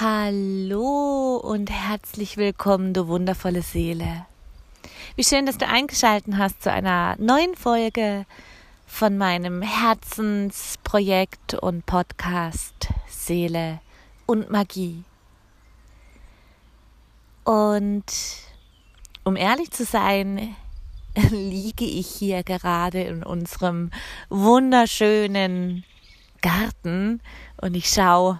Hallo und herzlich willkommen, du wundervolle Seele. Wie schön, dass du eingeschaltet hast zu einer neuen Folge von meinem Herzensprojekt und Podcast Seele und Magie. Und um ehrlich zu sein, liege ich hier gerade in unserem wunderschönen Garten und ich schaue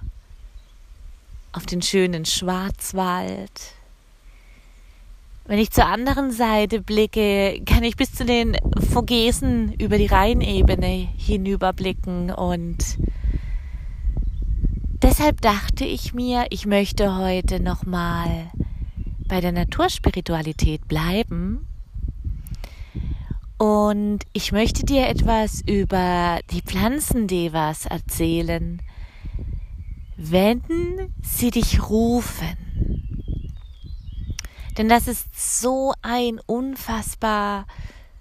auf den schönen Schwarzwald. Wenn ich zur anderen Seite blicke, kann ich bis zu den Vogesen über die Rheinebene hinüberblicken und deshalb dachte ich mir, ich möchte heute nochmal bei der Naturspiritualität bleiben und ich möchte dir etwas über die Pflanzendevas erzählen, wenn sie dich rufen. Denn das ist so ein unfassbar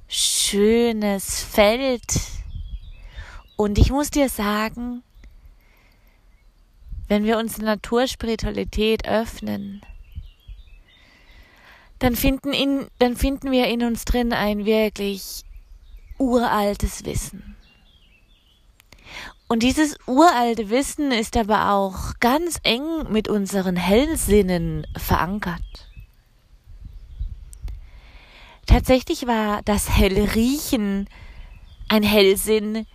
schönes Feld. Und ich muss dir sagen, wenn wir uns Naturspiritualität öffnen, dann finden, in, dann finden wir in uns drin ein wirklich uraltes Wissen. Und dieses uralte Wissen ist aber auch ganz eng mit unseren Hellsinnen verankert. Tatsächlich war das Hellriechen ein Hellsinn,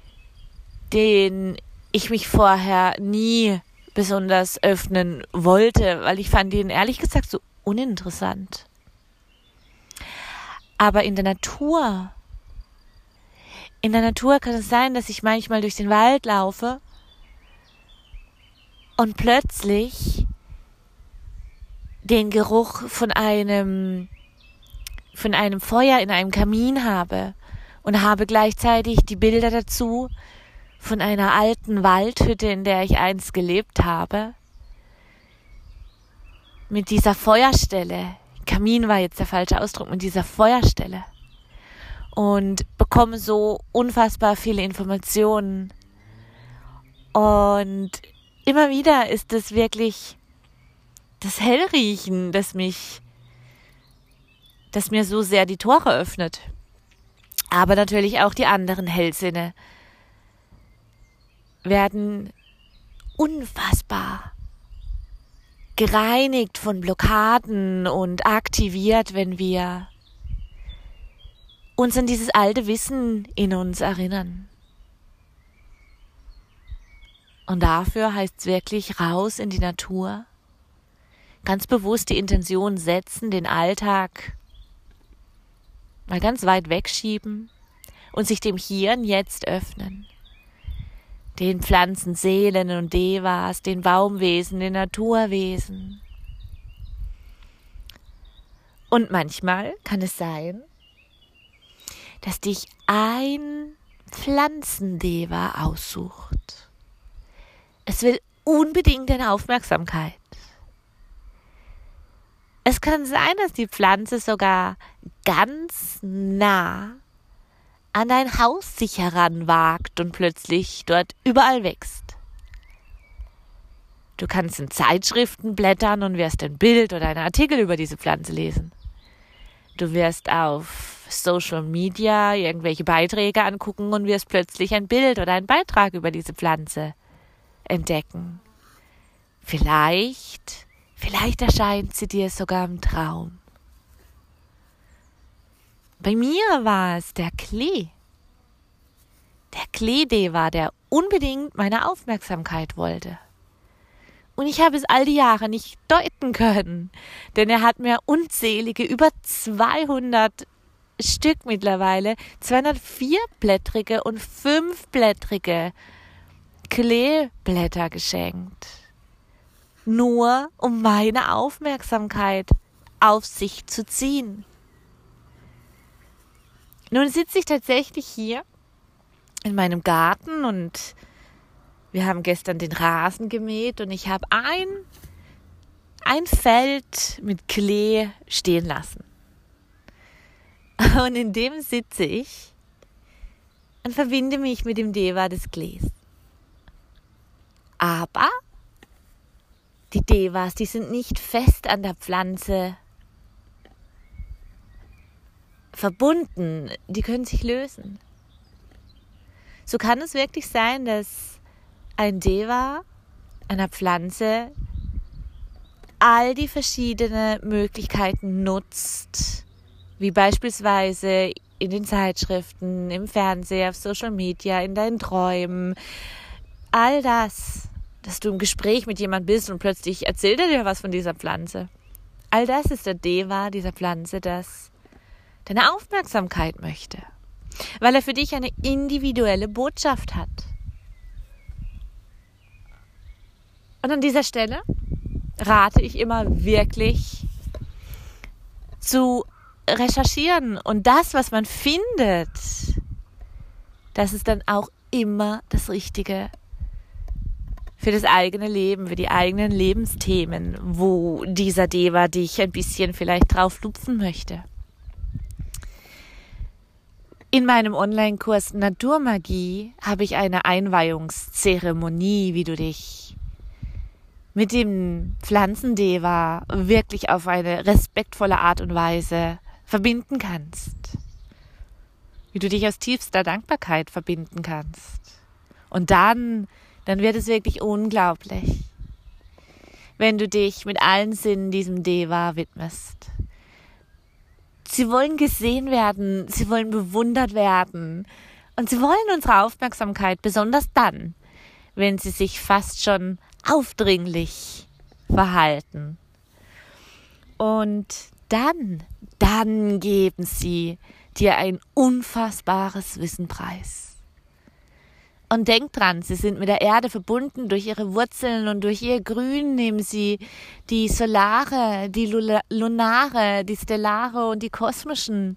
den ich mich vorher nie besonders öffnen wollte, weil ich fand ihn ehrlich gesagt so uninteressant. Aber in der Natur in der Natur kann es sein, dass ich manchmal durch den Wald laufe und plötzlich den Geruch von einem von einem Feuer in einem Kamin habe und habe gleichzeitig die Bilder dazu von einer alten Waldhütte, in der ich einst gelebt habe, mit dieser Feuerstelle. Kamin war jetzt der falsche Ausdruck, mit dieser Feuerstelle und bekomme so unfassbar viele Informationen. Und immer wieder ist es wirklich das Hellriechen, das mich, das mir so sehr die Tore öffnet. Aber natürlich auch die anderen Hellsinne werden unfassbar gereinigt von Blockaden und aktiviert, wenn wir uns an dieses alte Wissen in uns erinnern. Und dafür heißt es wirklich raus in die Natur, ganz bewusst die Intention setzen, den Alltag mal ganz weit wegschieben und sich dem Hier und Jetzt öffnen. Den Pflanzen, Seelen und Devas, den Baumwesen, den Naturwesen. Und manchmal kann es sein, dass dich ein Pflanzendeva aussucht. Es will unbedingt deine Aufmerksamkeit. Es kann sein, dass die Pflanze sogar ganz nah an dein Haus sich heranwagt und plötzlich dort überall wächst. Du kannst in Zeitschriften blättern und wirst ein Bild oder einen Artikel über diese Pflanze lesen. Du wirst auf Social Media irgendwelche Beiträge angucken und wirst plötzlich ein Bild oder einen Beitrag über diese Pflanze entdecken. Vielleicht, vielleicht erscheint sie dir sogar im Traum. Bei mir war es der Klee. Der Kleedeva, der unbedingt meine Aufmerksamkeit wollte. Und ich habe es all die Jahre nicht deuten können, denn er hat mir unzählige, über 200 Stück mittlerweile 204-blättrige und 5-blättrige Kleeblätter geschenkt. Nur um meine Aufmerksamkeit auf sich zu ziehen. Nun sitze ich tatsächlich hier in meinem Garten und wir haben gestern den Rasen gemäht und ich habe ein, ein Feld mit Klee stehen lassen. Und in dem sitze ich und verbinde mich mit dem Deva des Klees. Aber Die Devas, die sind nicht fest an der Pflanze verbunden, die können sich lösen. So kann es wirklich sein, dass ein Deva einer Pflanze all die verschiedenen Möglichkeiten nutzt, wie beispielsweise in den Zeitschriften, im Fernsehen, auf Social Media, in deinen Träumen, all das, dass du im Gespräch mit jemand bist und plötzlich erzählt er dir was von dieser Pflanze. All das ist der Deva dieser Pflanze, das deine Aufmerksamkeit möchte, weil er für dich eine individuelle Botschaft hat. Und an dieser Stelle rate ich immer wirklich zu recherchieren und das, was man findet, das ist dann auch immer das Richtige für das eigene Leben, für die eigenen Lebensthemen, wo dieser Deva dich ein bisschen vielleicht drauf lupfen möchte. In meinem Online-Kurs Naturmagie habe ich eine Einweihungszeremonie, wie du dich mit dem Pflanzendeva wirklich auf eine respektvolle Art und Weise verbinden kannst. Wie du dich aus tiefster Dankbarkeit verbinden kannst. Und dann, dann wird es wirklich unglaublich, wenn du dich mit allen Sinnen diesem Deva widmest. Sie wollen gesehen werden, sie wollen bewundert werden und sie wollen unsere Aufmerksamkeit, besonders dann, wenn sie sich fast schon aufdringlich verhalten. Und dann, dann geben sie dir ein unfassbares Wissen preis. Und denk dran, sie sind mit der Erde verbunden durch ihre Wurzeln und durch ihr Grün nehmen sie die solare, die lunare, die stellare und die kosmischen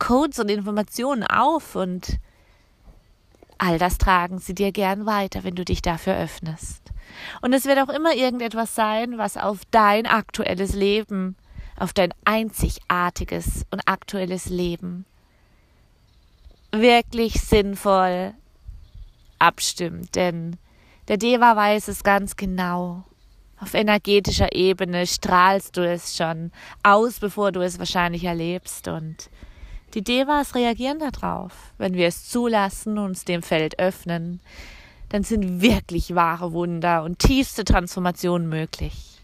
Codes und Informationen auf und all das tragen sie dir gern weiter, wenn du dich dafür öffnest. Und es wird auch immer irgendetwas sein, was auf dein aktuelles Leben, auf dein einzigartiges und aktuelles Leben wirklich sinnvoll abstimmt, denn der Deva weiß es ganz genau. Auf energetischer Ebene strahlst du es schon aus, bevor du es wahrscheinlich erlebst. Und die Devas reagieren darauf. Wenn wir es zulassen, uns dem Feld öffnen, dann sind wirklich wahre Wunder und tiefste Transformationen möglich.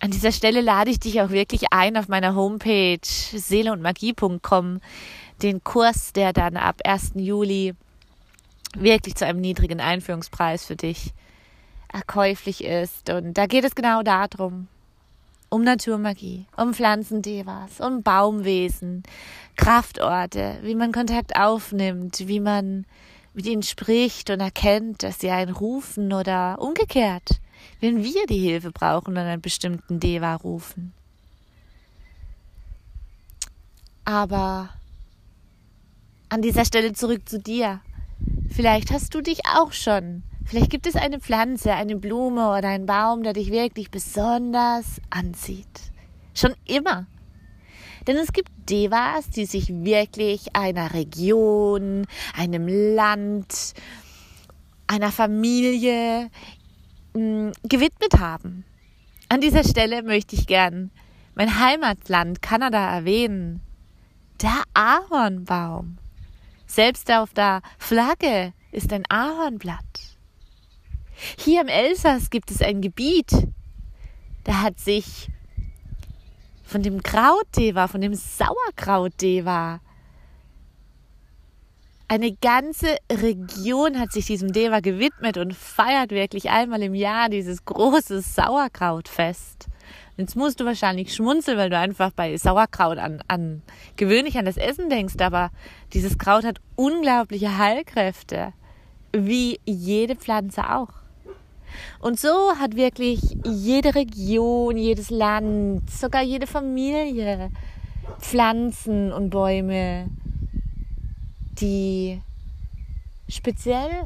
An dieser Stelle lade ich dich auch wirklich ein auf meiner Homepage seeleundmagie.com, den Kurs, der dann ab 1. Juli wirklich zu einem niedrigen Einführungspreis für dich erkäuflich ist. Und da geht es genau darum, um Naturmagie, um Pflanzendevas, um Baumwesen, Kraftorte, wie man Kontakt aufnimmt, wie man mit ihnen spricht und erkennt, dass sie einen rufen oder umgekehrt, wenn wir die Hilfe brauchen und einen bestimmten Deva rufen. Aber an dieser Stelle zurück zu dir. Vielleicht hast du dich auch schon. Vielleicht gibt es eine Pflanze, eine Blume oder einen Baum, der dich wirklich besonders anzieht. Schon immer. Denn es gibt Devas, die sich wirklich einer Region, einem Land, einer Familie mh, mm, gewidmet haben. An dieser Stelle möchte ich gern mein Heimatland Kanada erwähnen. Der Ahornbaum. Selbst auf der Flagge ist ein Ahornblatt. Hier im Elsass gibt es ein Gebiet, da hat sich von dem Krautdeva, von dem Sauerkrautdeva, eine ganze Region hat sich diesem Deva gewidmet und feiert wirklich einmal im Jahr dieses große Sauerkrautfest. Jetzt musst du wahrscheinlich schmunzeln, weil du einfach bei Sauerkraut an, an gewöhnlich an das Essen denkst, aber dieses Kraut hat unglaubliche Heilkräfte, wie jede Pflanze auch. Und so hat wirklich jede Region, jedes Land, sogar jede Familie Pflanzen und Bäume, die speziell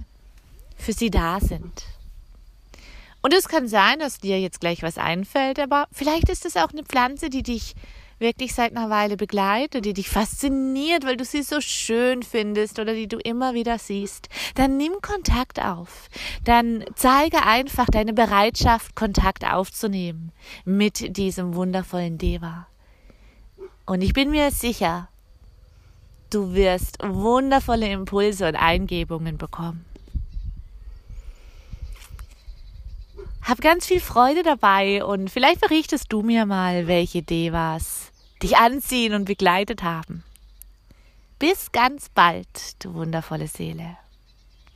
für sie da sind. Und es kann sein, dass dir jetzt gleich was einfällt, aber vielleicht ist es auch eine Pflanze, die dich wirklich seit einer Weile begleitet, die dich fasziniert, weil du sie so schön findest oder die du immer wieder siehst, dann nimm Kontakt auf. Dann zeige einfach deine Bereitschaft, Kontakt aufzunehmen mit diesem wundervollen Deva. Und ich bin mir sicher, du wirst wundervolle Impulse und Eingebungen bekommen. Hab ganz viel Freude dabei und vielleicht berichtest du mir mal, welche Devas dich anziehen und begleitet haben. Bis ganz bald, du wundervolle Seele.